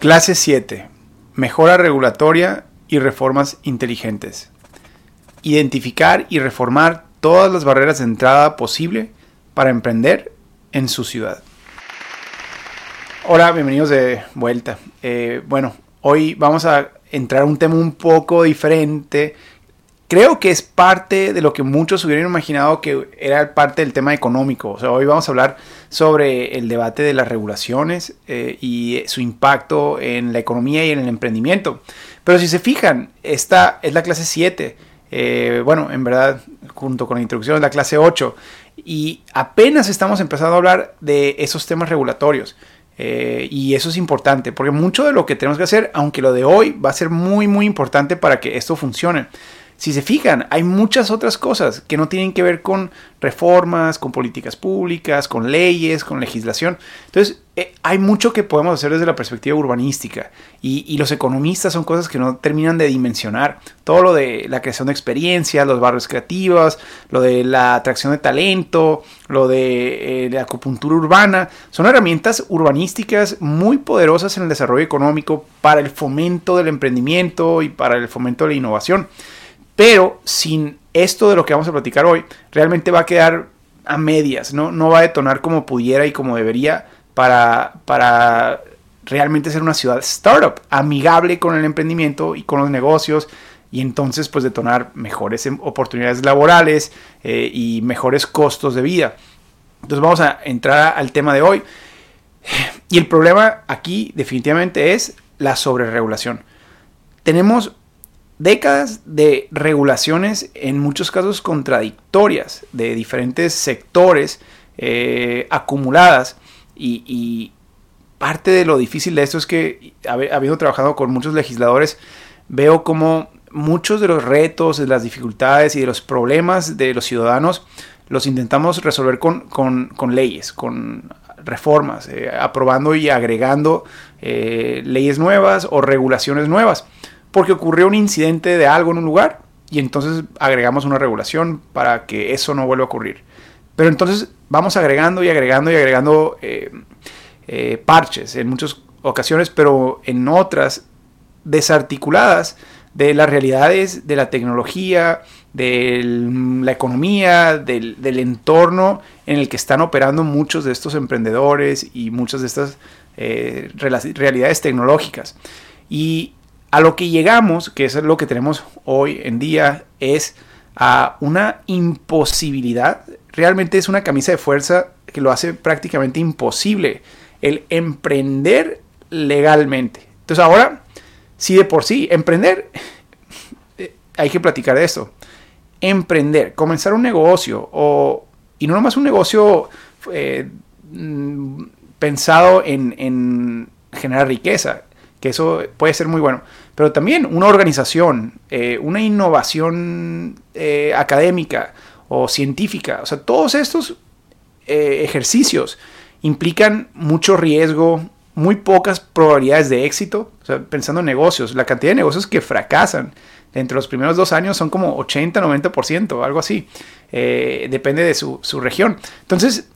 Clase 7. Mejora regulatoria y reformas inteligentes. Identificar y reformar todas las barreras de entrada posible para emprender en su ciudad. Hola, bienvenidos de vuelta. Eh, bueno, hoy vamos a entrar a un tema un poco diferente creo que es parte de lo que muchos hubieran imaginado que era parte del tema económico. O sea, hoy vamos a hablar sobre el debate de las regulaciones eh, y su impacto en la economía y en el emprendimiento. Pero si se fijan, esta es la clase 7. Eh, bueno, en verdad, junto con la introducción es la clase 8. Y apenas estamos empezando a hablar de esos temas regulatorios. Eh, y eso es importante, porque mucho de lo que tenemos que hacer, aunque lo de hoy va a ser muy, muy importante para que esto funcione. Si se fijan, hay muchas otras cosas que no tienen que ver con reformas, con políticas públicas, con leyes, con legislación. Entonces, eh, hay mucho que podemos hacer desde la perspectiva urbanística y, los economistas son cosas que no terminan de dimensionar. Todo lo de la creación de experiencias, los barrios creativos, lo de la atracción de talento, lo de eh, la acupuntura urbana, son herramientas urbanísticas muy poderosas en el desarrollo económico para el fomento del emprendimiento y para el fomento de la innovación. Pero sin esto de lo que vamos a platicar hoy, realmente va a quedar a medias, ¿no? No va a detonar como pudiera y como debería para, para realmente ser una ciudad startup, amigable con el emprendimiento y con los negocios y entonces pues detonar mejores em, oportunidades laborales eh, y mejores costos de vida. Entonces vamos a entrar al tema de hoy. Y el problema aquí definitivamente es la sobreregulación. Tenemos décadas de regulaciones, en muchos casos contradictorias, de diferentes sectores eh, acumuladas. Y, parte de lo difícil de esto es que, habiendo trabajado con muchos legisladores, veo como muchos de los retos, de las dificultades y de los problemas de los ciudadanos los intentamos resolver con, leyes, con reformas, eh, aprobando y agregando eh, leyes nuevas o regulaciones nuevas porque ocurrió un incidente de algo en un lugar y entonces agregamos una regulación para que eso no vuelva a ocurrir. Pero entonces vamos agregando y agregando y agregando eh, eh, parches en muchas ocasiones, pero en otras desarticuladas de las realidades de la tecnología, de la economía, del, entorno en el que están operando muchos de estos emprendedores y muchas de estas eh, realidades tecnológicas. Y a lo que llegamos, que es lo que tenemos hoy en día, es a una imposibilidad. Realmente es una camisa de fuerza que lo hace prácticamente imposible el emprender legalmente. Entonces ahora, si de por sí, emprender, eh, hay que platicar de esto. Emprender, comenzar un negocio, o, y no nomás un negocio eh, mm, pensado en, en generar riqueza, que eso puede ser muy bueno, pero también una organización, eh, una innovación eh, académica o científica, o sea, todos estos eh, ejercicios implican mucho riesgo, muy pocas probabilidades de éxito, o sea, pensando en negocios, la cantidad de negocios que fracasan entre los primeros dos años son como 80-90%, algo así, depende de su, su, región. Entonces,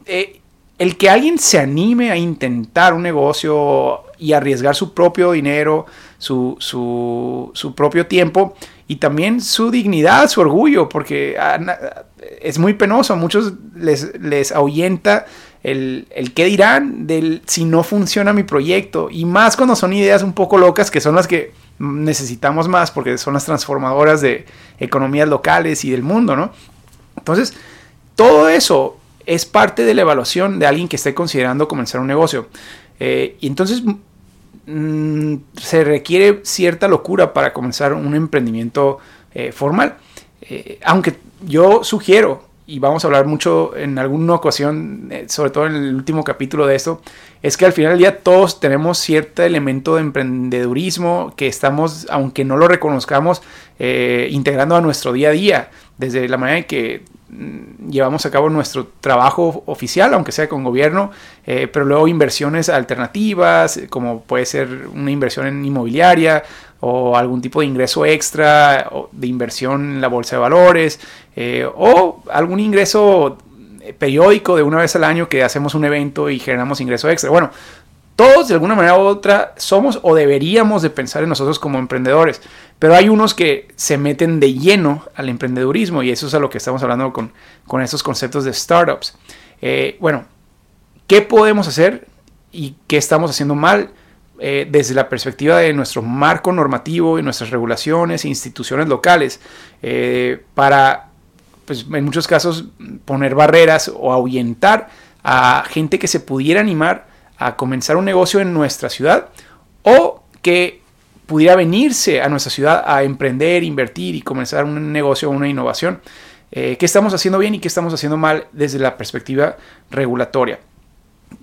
el que alguien se anime a intentar un negocio y arriesgar su propio dinero, su, su, propio tiempo y también su dignidad, su orgullo, porque es muy penoso, a muchos les, les ahuyenta el, el qué dirán del si no funciona mi proyecto, y más cuando son ideas un poco locas, que son las que necesitamos más, porque son las transformadoras de economías locales y del mundo, ¿no? Entonces, todo eso es parte de la evaluación de alguien que esté considerando comenzar un negocio. Eh, y entonces Mm, se requiere cierta locura para comenzar un emprendimiento eh, formal. Eh, aunque yo sugiero, y vamos a hablar mucho en alguna ocasión, eh, sobre todo en el último capítulo de esto, es que al final del día todos tenemos cierto elemento de emprendedurismo que estamos, aunque no lo reconozcamos, integrando a nuestro día a día, desde la manera en que llevamos a cabo nuestro trabajo oficial, aunque sea con gobierno, eh, pero luego inversiones alternativas, como puede ser una inversión en inmobiliaria o algún tipo de ingreso extra de inversión en la bolsa de valores eh, o algún ingreso periódico de una vez al año que hacemos un evento y generamos ingreso extra. Bueno, Todos de alguna manera u otra somos o deberíamos de pensar en nosotros como emprendedores, pero hay unos que se meten de lleno al emprendedurismo y eso es a lo que estamos hablando con, con estos conceptos de startups. Eh, bueno, ¿qué podemos hacer y qué estamos haciendo mal? Eh, desde la perspectiva de nuestro marco normativo y nuestras regulaciones e instituciones locales eh, para, pues, en muchos casos, poner barreras o ahuyentar a gente que se pudiera animar a comenzar un negocio en nuestra ciudad o que pudiera venirse a nuestra ciudad a emprender, invertir y comenzar un negocio o una innovación. Eh, ¿Qué estamos haciendo bien y qué estamos haciendo mal desde la perspectiva regulatoria?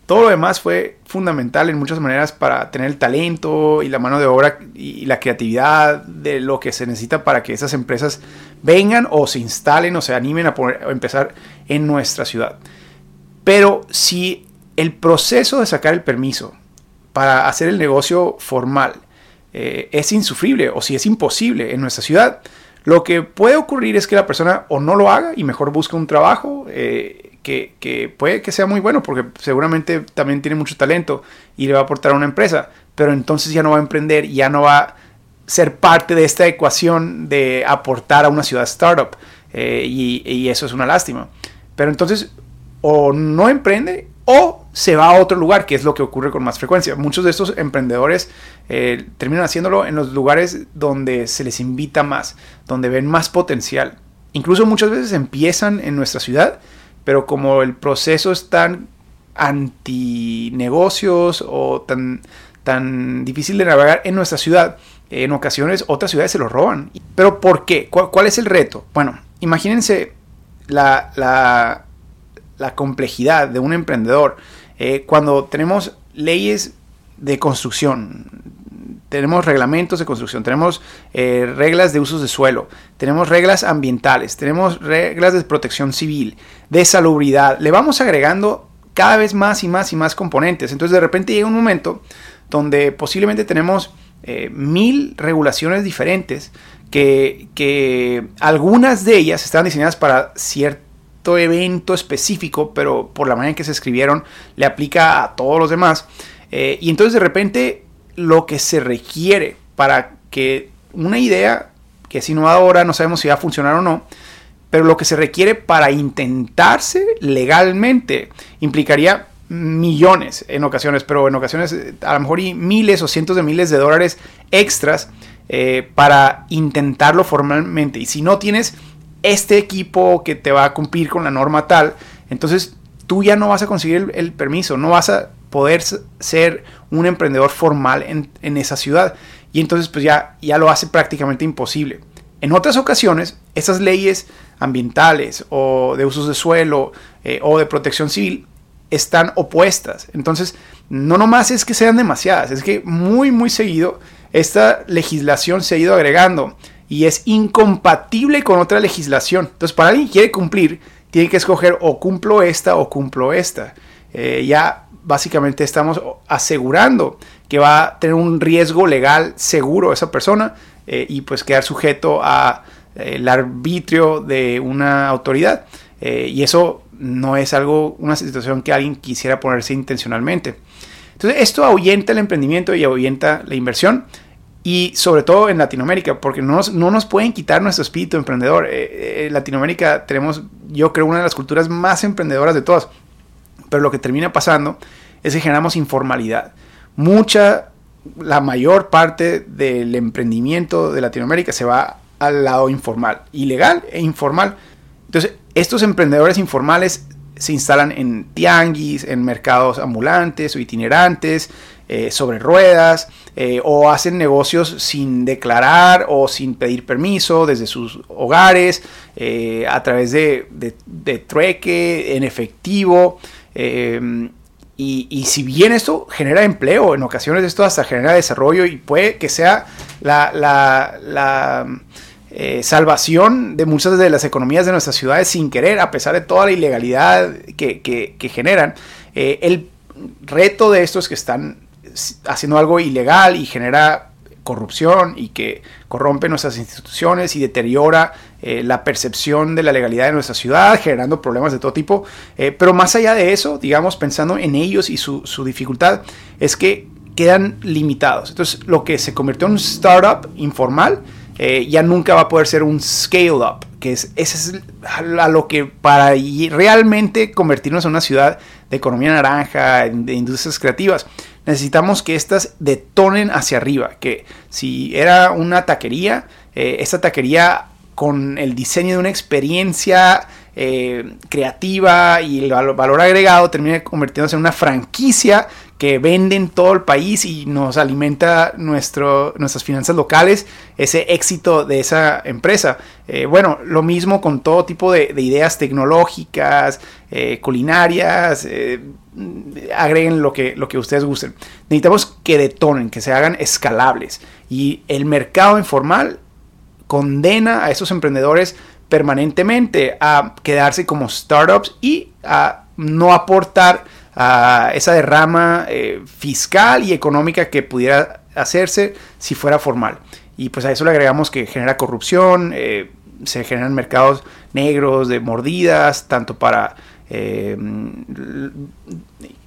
Todo lo demás fue fundamental en muchas maneras para tener el talento y la mano de obra y la creatividad de lo que se necesita para que esas empresas vengan o se instalen o se animen a, a empezar en nuestra ciudad. Pero si el proceso de sacar el permiso para hacer el negocio formal eh, es insufrible o si es imposible en nuestra ciudad, lo que puede ocurrir es que la persona o no lo haga y mejor busque un trabajo eh, que, puede que sea muy bueno porque seguramente también tiene mucho talento y le va a aportar a una empresa, pero entonces ya no va a emprender, ya no va a ser parte de esta ecuación de aportar a una ciudad startup eh, y eso es una lástima. Pero entonces o no emprende o se va a otro lugar, que es lo que ocurre con más frecuencia. Muchos de estos emprendedores eh, terminan haciéndolo en los lugares donde se les invita más, donde ven más potencial. Incluso muchas veces empiezan en nuestra ciudad, pero como el proceso es tan antinegocios o tan, tan difícil de navegar en nuestra ciudad, en ocasiones otras ciudades se lo roban. ¿Pero por qué? ¿Cuál, es el reto? Bueno, imagínense la, la la complejidad de un emprendedor. Eh, cuando tenemos leyes de construcción, tenemos reglamentos de construcción, tenemos eh, reglas de usos de suelo, tenemos reglas ambientales, tenemos reglas de protección civil, de salubridad, le vamos agregando cada vez más y más y más componentes. Entonces de repente llega un momento donde posiblemente tenemos eh, mil regulaciones diferentes que, que, algunas de ellas están diseñadas para cierto evento específico, pero por la manera en que se escribieron le aplica a todos los demás. Eh, y entonces de repente lo que se requiere para que una idea que es innovadora, no sabemos si va a funcionar o no, pero lo que se requiere para intentarse legalmente implicaría millones en ocasiones, pero en ocasiones eh, a lo mejor y miles o cientos de miles de dólares extras eh, para intentarlo formalmente. Y si no tienes este equipo que te va a cumplir con la norma tal, entonces tú ya no vas a conseguir el, permiso, no vas a poder ser un emprendedor formal en, esa ciudad. Y entonces pues ya, ya lo hace prácticamente imposible. En otras ocasiones, esas leyes ambientales o de usos de suelo eh, o de protección civil están opuestas. Entonces, no nomás es que sean demasiadas, es que muy, muy seguido esta legislación se ha ido agregando y es incompatible con otra legislación. Entonces, para alguien que quiere cumplir, tiene que escoger o cumplo esta o cumplo esta. Eh, ya básicamente estamos asegurando que va a tener un riesgo legal seguro esa persona eh, y pues quedar sujeto a eh, el arbitrio de una autoridad. y eso no es algo, una situación que alguien quisiera ponerse intencionalmente. Entonces, esto ahuyenta el emprendimiento y ahuyenta la inversión y sobre todo en Latinoamérica, porque no nos, no nos pueden quitar nuestro espíritu emprendedor. en eh, eh, Latinoamérica tenemos, yo creo, una de las culturas más emprendedoras de todas. Pero lo que termina pasando es que generamos informalidad. Mucha, la mayor parte del emprendimiento de Latinoamérica se va al lado informal, ilegal e informal. Entonces, estos emprendedores informales se instalan en tianguis, en mercados ambulantes o itinerantes, eh, sobre ruedas eh, o hacen negocios sin declarar o sin pedir permiso desde sus hogares eh, a través de, de, trueque en efectivo. Y, si bien esto genera empleo, en ocasiones esto hasta genera desarrollo y puede que sea la, la, salvación de muchas de las economías de nuestras ciudades sin querer, a pesar de toda la ilegalidad que, que, que generan. el reto de esto es que están haciendo algo ilegal y genera corrupción y que corrompe nuestras instituciones y deteriora eh, la percepción de la legalidad de nuestra ciudad, generando problemas de todo tipo. Eh, pero más allá de eso, digamos, pensando en ellos y su, dificultad, es que quedan limitados. Entonces, lo que se convirtió en un startup informal, eh, ya nunca va a poder ser un scale up, que es, ese es a lo que para realmente convertirnos en una ciudad de economía naranja, de industrias creativas, necesitamos que éstas detonen hacia arriba, que si era una taquería, eh, esta taquería con el diseño de una experiencia eh, creativa y el valor agregado termina convirtiéndose en una franquicia que vende en todo el país y nos alimenta nuestro, nuestras finanzas locales, ese éxito de esa empresa. Eh, bueno, lo mismo con todo tipo de, ideas tecnológicas, eh, culinarias, eh, agreguen lo que, lo que ustedes gusten. Necesitamos que detonen, que se hagan escalables. Y el mercado informal condena a esos emprendedores permanentemente a quedarse como startups y a no aportar a esa derrama eh, fiscal y económica que pudiera hacerse si fuera formal. Y pues a eso le agregamos que genera corrupción, eh, se generan mercados negros de mordidas, tanto para eh,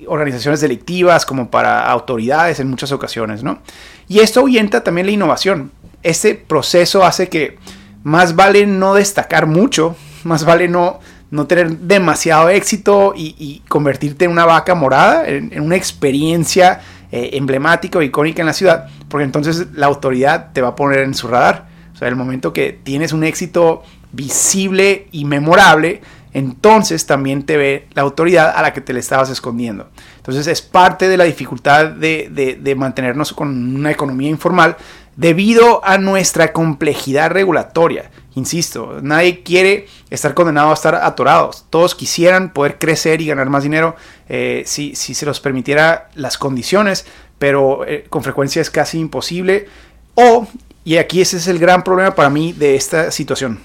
organizaciones delictivas como para autoridades en muchas ocasiones, ¿no? Y esto ahuyenta también la innovación. Este proceso hace que más vale no destacar mucho, más vale no no tener demasiado éxito y, convertirte en una vaca morada, en, una experiencia eh, emblemática o icónica en la ciudad, porque entonces la autoridad te va a poner en su radar. O sea, el momento que tienes un éxito visible y memorable, entonces también te ve la autoridad a la que te le estabas escondiendo. Entonces es parte de la dificultad de, de mantenernos con una economía informal debido a nuestra complejidad regulatoria. Insisto, nadie quiere estar condenado a estar atorados. Todos quisieran poder crecer y ganar más dinero eh, si, se los permitiera las condiciones, pero eh, con frecuencia es casi imposible. O, y aquí ese es el gran problema para mí de esta situación,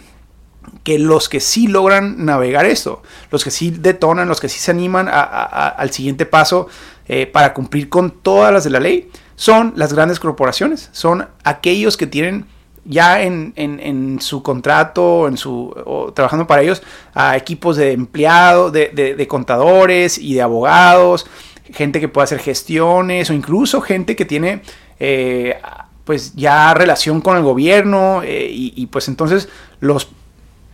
que los que sí logran navegar esto, los que sí detonan, los que sí se animan al siguiente paso eh, para cumplir con todas las de la ley, son las grandes corporaciones, son aquellos que tienen ya en, su contrato, en su, trabajando para ellos, a equipos de empleados, de, contadores y de abogados, gente que puede hacer gestiones o incluso gente que tiene eh, pues ya relación con el gobierno eh, y, pues entonces los,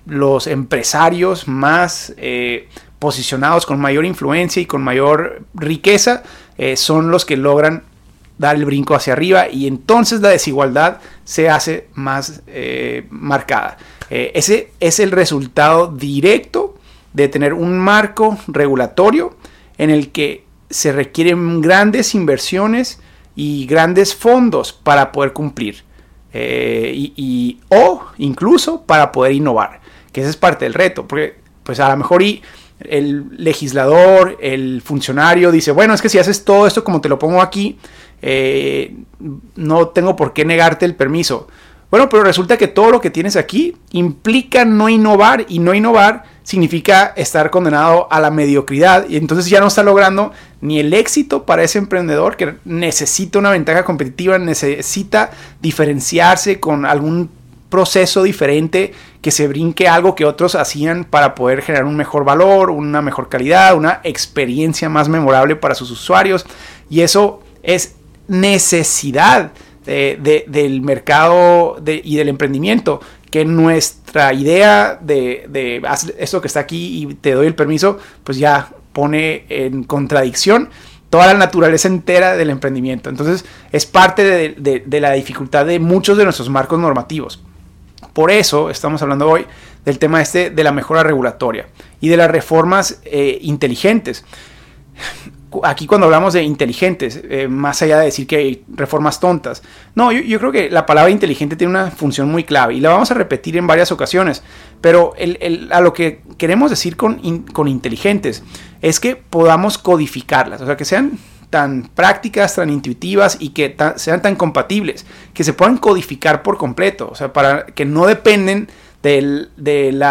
los empresarios más eh, posicionados con mayor influencia y con mayor riqueza son los que logran dar el brinco hacia arriba y entonces la desigualdad se hace más eh, marcada. Eh, ese es el resultado directo de tener un marco regulatorio en el que se requieren grandes inversiones y grandes fondos para poder cumplir. Eh, y, o incluso para poder innovar, que ese es parte del reto, porque pues a lo mejor y el legislador, el funcionario dice, bueno, es que si haces todo esto como te lo pongo aquí, eh, no tengo por qué negarte el permiso. Bueno, pero resulta que todo lo que tienes aquí implica no innovar y no innovar significa estar condenado a la mediocridad y entonces ya no está logrando ni el éxito para ese emprendedor que necesita una ventaja competitiva, necesita diferenciarse con algún proceso diferente que se brinque algo que otros hacían para poder generar un mejor valor, una mejor calidad, una experiencia más memorable para sus usuarios y eso es necesidad del mercado y del emprendimiento, que nuestra idea de, de esto que está aquí y te doy el permiso, pues ya pone en contradicción toda la naturaleza entera del emprendimiento. Entonces es parte de, la dificultad de muchos de nuestros marcos normativos. Por eso estamos hablando hoy del tema este de la mejora regulatoria y de las reformas eh, inteligentes aquí cuando hablamos de inteligentes, eh, más allá de decir que hay reformas tontas, no, yo, creo que la palabra inteligente tiene una función muy clave y la vamos a repetir en varias ocasiones, pero a lo que queremos decir con, con inteligentes es que podamos codificarlas, o sea, que sean tan prácticas, tan intuitivas y que sean tan compatibles, que se puedan codificar por completo, o sea, para que no dependen del, del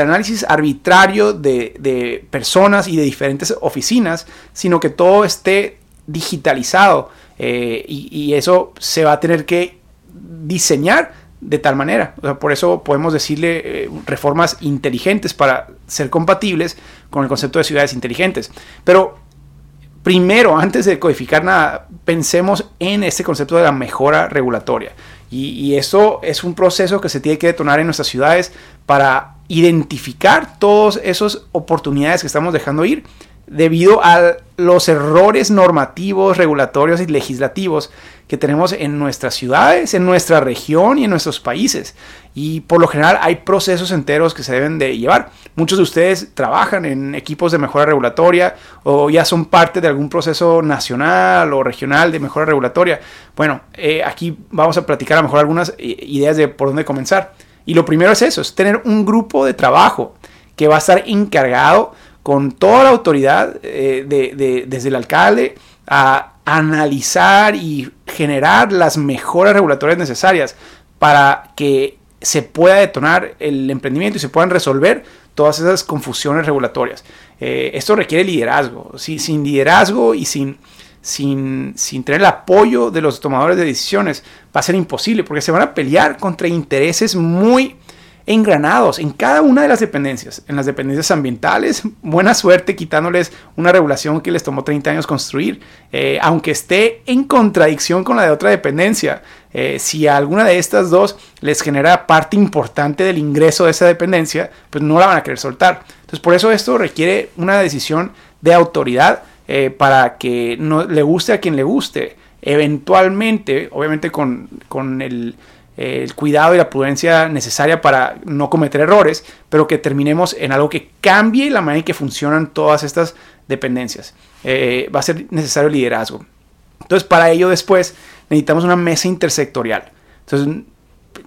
análisis arbitrario de, personas y de diferentes oficinas, sino que todo esté digitalizado y, eso se va a tener que diseñar de tal manera. por eso podemos decirle reformas inteligentes para ser compatibles con el concepto de ciudades inteligentes. Pero primero, antes de codificar nada, pensemos en este concepto de la mejora regulatoria. Y, eso es un proceso que se tiene que detonar en nuestras ciudades para identificar todas esas oportunidades que estamos dejando ir debido a los errores normativos, regulatorios y legislativos que tenemos en nuestras ciudades, en nuestra región y en nuestros países. Y por lo general hay procesos enteros que se deben de llevar. Muchos de ustedes trabajan en equipos de mejora regulatoria o ya son parte de algún proceso nacional o regional de mejora regulatoria. Bueno, eh, aquí vamos a platicar a lo mejor algunas eh, ideas de por dónde comenzar. Y lo primero es eso, es tener un grupo de trabajo que va a estar encargado con toda la autoridad eh, desde el alcalde a analizar y generar las mejoras regulatorias necesarias para que se pueda detonar el emprendimiento y se puedan resolver todas esas confusiones regulatorias. Eh, esto requiere liderazgo. Sin liderazgo y sin, sin, sin tener el apoyo de los tomadores de decisiones va a ser imposible porque se van a pelear contra intereses muy engranados en cada una de las dependencias. En las dependencias ambientales, buena suerte quitándoles una regulación que les tomó 30 años construir, eh, aunque esté en contradicción con la de otra dependencia. Eh, si a alguna de estas dos les genera parte importante del ingreso de esa dependencia, pues no la van a querer soltar. Entonces, por eso esto requiere una decisión de autoridad eh, para que no le guste a quien le guste. Eventualmente, obviamente con, con el el cuidado y la prudencia necesaria para no cometer errores, pero que terminemos en algo que cambie la manera en que funcionan todas estas dependencias. Eh, va a ser necesario liderazgo. Entonces, para ello después necesitamos una mesa intersectorial. Entonces,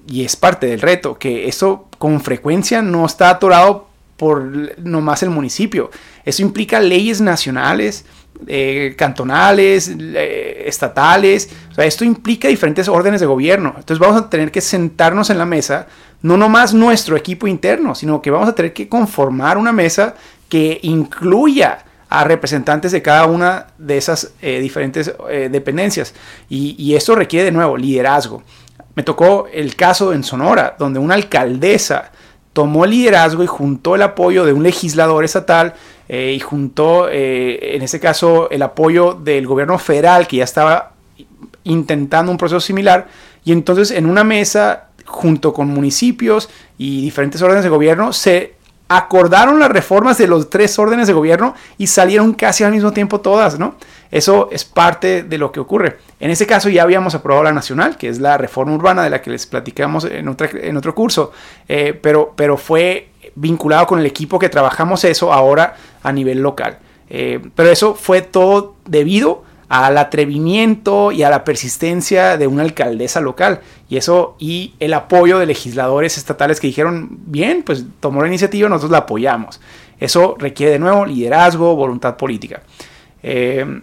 y es parte del reto, que eso con frecuencia no está atorado por nomás el municipio. Eso implica leyes nacionales, eh, cantonales, eh, estatales. O sea, esto implica diferentes órdenes de gobierno. Entonces vamos a tener que sentarnos en la mesa, no nomás nuestro equipo interno, sino que vamos a tener que conformar una mesa que incluya a representantes de cada una de esas eh, diferentes dependencias. Y, y esto requiere de nuevo liderazgo. Me tocó el caso en Sonora, donde una alcaldesa tomó el liderazgo y juntó el apoyo de un legislador estatal eh, y juntó, eh, en este caso, el apoyo del gobierno federal que ya estaba intentando un proceso similar. Y entonces en una mesa, junto con municipios y diferentes órdenes de gobierno, se acordaron las reformas de los tres órdenes de gobierno y salieron casi al mismo tiempo todas, ¿no? Eso es parte de lo que ocurre. En este caso ya habíamos aprobado la nacional, que es la reforma urbana de la que les platicamos en, en otro curso, eh, pero, pero fue vinculado con el equipo que trabajamos eso ahora a nivel local. Eh, pero eso fue todo debido al atrevimiento y a la persistencia de una alcaldesa local. Y eso, y el apoyo de legisladores estatales que dijeron, bien, pues tomó la iniciativa, nosotros la apoyamos. Eso requiere de nuevo liderazgo, voluntad política. Eh,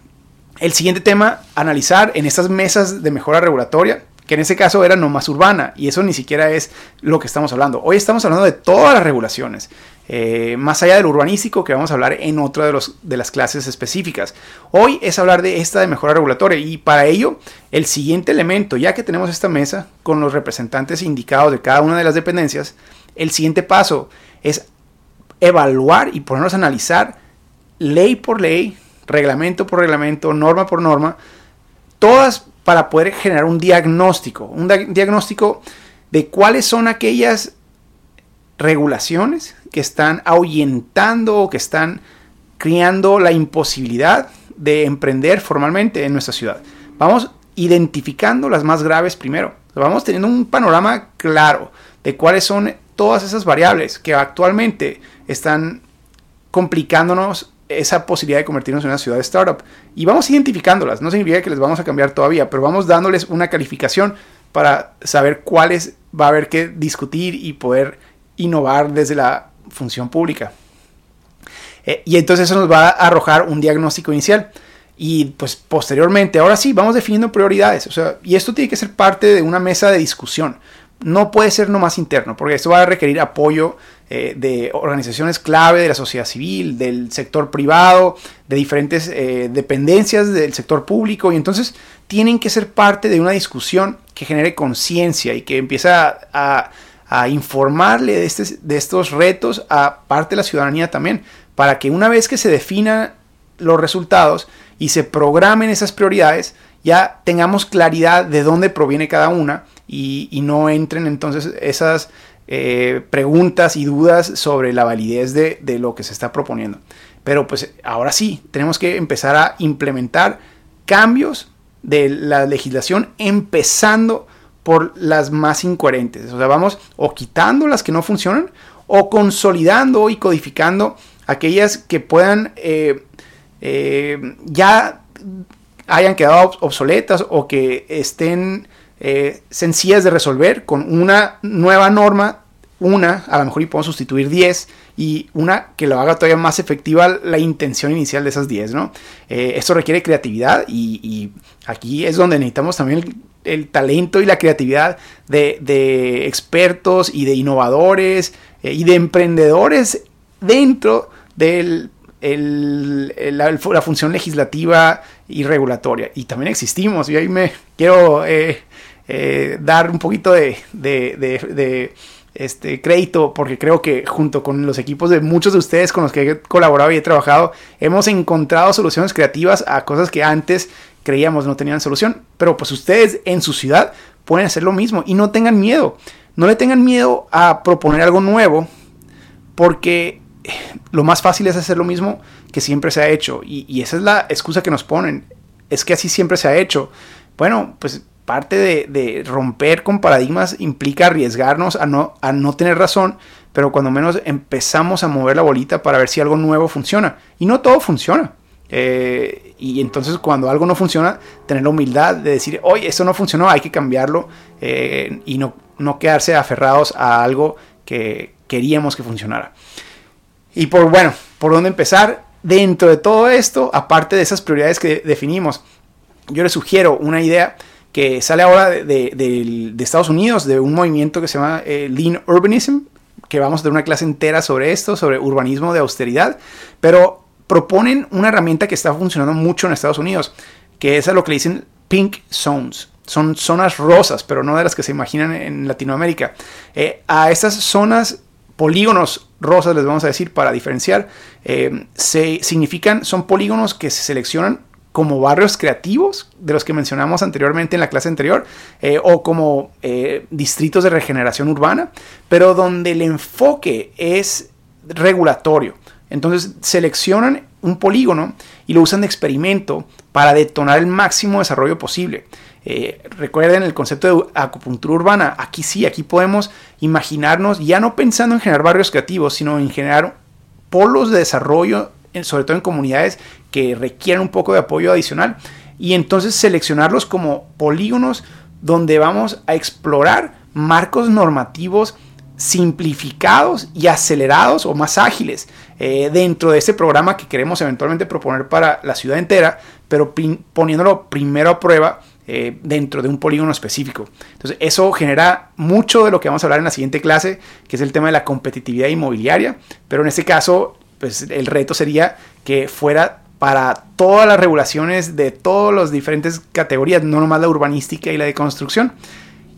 el siguiente tema, analizar en estas mesas de mejora regulatoria, que en ese caso era no más urbana, y eso ni siquiera es lo que estamos hablando. Hoy estamos hablando de todas las regulaciones, eh, más allá del urbanístico, que vamos a hablar en otra de, los, de las clases específicas. Hoy es hablar de esta de mejora regulatoria, y para ello, el siguiente elemento, ya que tenemos esta mesa con los representantes indicados de cada una de las dependencias, el siguiente paso es evaluar y ponernos a analizar ley por ley, reglamento por reglamento, norma por norma, todas para poder generar un diagnóstico, un diagnóstico de cuáles son aquellas regulaciones que están ahuyentando o que están creando la imposibilidad de emprender formalmente en nuestra ciudad. Vamos identificando las más graves primero. Vamos teniendo un panorama claro de cuáles son todas esas variables que actualmente están complicándonos esa posibilidad de convertirnos en una ciudad de startup. Y vamos identificándolas, no significa que les vamos a cambiar todavía, pero vamos dándoles una calificación para saber cuáles va a haber que discutir y poder innovar desde la función pública. Eh, y entonces eso nos va a arrojar un diagnóstico inicial. Y pues posteriormente, ahora sí, vamos definiendo prioridades. O sea, y esto tiene que ser parte de una mesa de discusión. no puede ser nomás interno, porque esto va a requerir apoyo eh, de organizaciones clave de la sociedad civil, del sector privado, de diferentes eh, dependencias del sector público, y entonces tienen que ser parte de una discusión que genere conciencia y que empiece a, informarle de, este, de estos retos a parte de la ciudadanía también, para que una vez que se definan los resultados y se programen esas prioridades, ya tengamos claridad de dónde proviene cada una y, no entren entonces esas eh, preguntas y dudas sobre la validez de, de, lo que se está proponiendo. Pero pues ahora sí, tenemos que empezar a implementar cambios de la legislación empezando por las más incoherentes. O sea, vamos o quitando las que no funcionan o consolidando y codificando aquellas que puedan eh, eh, ya hayan quedado obsoletas o que estén eh, sencillas de resolver con una nueva norma, una, a lo mejor y podemos sustituir 10 y una que lo haga todavía más efectiva la intención inicial de esas 10, ¿no? Eh, esto requiere creatividad y, aquí es donde necesitamos también el, talento y la creatividad de, expertos y de innovadores eh, y de emprendedores dentro de la, función legislativa y regulatoria. Y también existimos, y ahí me quiero eh, dar un poquito de, este crédito porque creo que junto con los equipos de muchos de ustedes con los que he colaborado y he trabajado, hemos encontrado soluciones creativas a cosas que antes creíamos no tenían solución. Pero pues ustedes en su ciudad pueden hacer lo mismo y no tengan miedo. No le tengan miedo a proponer algo nuevo porque lo más fácil es hacer lo mismo que siempre se ha hecho. Y, y esa es la excusa que nos ponen. Es que así siempre se ha hecho. Bueno, pues parte de, romper con paradigmas implica arriesgarnos a no, a no tener razón, pero cuando menos empezamos a mover la bolita para ver si algo nuevo funciona. Y no todo funciona. Eh, y entonces cuando algo no funciona, tener la humildad de decir, oye, esto no funcionó, hay que cambiarlo eh, y no, no quedarse aferrados a algo que queríamos que funcionara. Y por, bueno, ¿por dónde empezar? Dentro de todo esto, aparte de esas prioridades que definimos, yo les sugiero una idea que sale ahora de, Estados Unidos, de un movimiento que se llama eh, Lean Urbanism, que vamos a tener una clase entera sobre esto, sobre urbanismo de austeridad, pero proponen una herramienta que está funcionando mucho en Estados Unidos, que es a lo que le dicen pink zones. Son zonas rosas, pero no de las que se imaginan en Latinoamérica. Eh, a estas zonas polígonos rosas, les vamos a decir para diferenciar, eh, se significan, son polígonos que se seleccionan como barrios creativos, de los que mencionamos anteriormente en la clase anterior, eh, o como eh, distritos de regeneración urbana, pero donde el enfoque es regulatorio. Entonces seleccionan un polígono y lo usan de experimento para detonar el máximo desarrollo posible. Eh, recuerden el concepto de acupuntura urbana. Aquí sí, aquí podemos imaginarnos, ya no pensando en generar barrios creativos, sino en generar polos de desarrollo sobre todo en comunidades que requieren un poco de apoyo adicional, y entonces seleccionarlos como polígonos donde vamos a explorar marcos normativos simplificados y acelerados o más ágiles eh, dentro de este programa que queremos eventualmente proponer para la ciudad entera, pero poniéndolo primero a prueba eh, dentro de un polígono específico. Entonces eso genera mucho de lo que vamos a hablar en la siguiente clase, que es el tema de la competitividad inmobiliaria, pero en este caso pues el reto sería que fuera para todas las regulaciones de todas las diferentes categorías, no nomás la urbanística y la de construcción.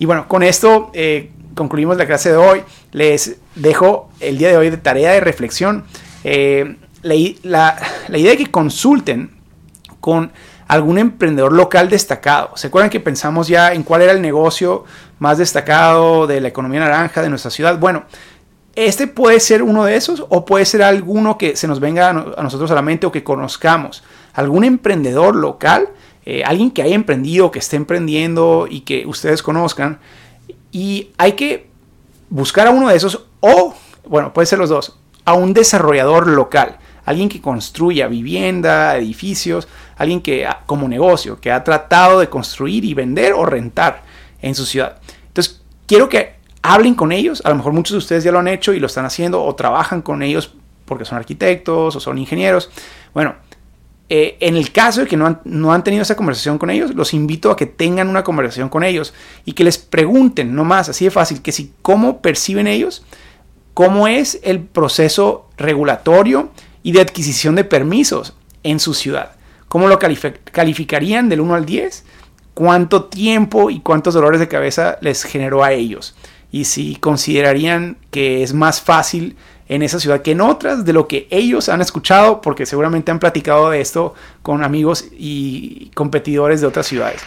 Y bueno, con esto eh, concluimos la clase de hoy. Les dejo el día de hoy de tarea de reflexión. Eh, la, idea de que consulten con algún emprendedor local destacado. ¿Se acuerdan que pensamos ya en cuál era el negocio más destacado de la economía naranja de nuestra ciudad? Bueno, este puede ser uno de esos o puede ser alguno que se nos venga a, nosotros a la mente o que conozcamos. Algún emprendedor local, eh, alguien que haya emprendido, que esté emprendiendo y que ustedes conozcan. Y hay que buscar a uno de esos o, bueno, puede ser los dos, a un desarrollador local. Alguien que construya vivienda, edificios, alguien que como negocio, que ha tratado de construir y vender o rentar en su ciudad. Entonces, quiero que hablen con ellos, a lo mejor muchos de ustedes ya lo han hecho y lo están haciendo o trabajan con ellos porque son arquitectos o son ingenieros. Bueno, eh, en el caso de que no han, no han, tenido esa conversación con ellos, los invito a que tengan una conversación con ellos y que les pregunten, no más, así de fácil, que si cómo perciben ellos, cómo es el proceso regulatorio y de adquisición de permisos en su ciudad. ¿Cómo lo calificarían del 1 al 10? ¿Cuánto tiempo y cuántos dolores de cabeza les generó a ellos? Y si considerarían que es más fácil en esa ciudad que en otras de lo que ellos han escuchado, porque seguramente han platicado de esto con amigos y competidores de otras ciudades.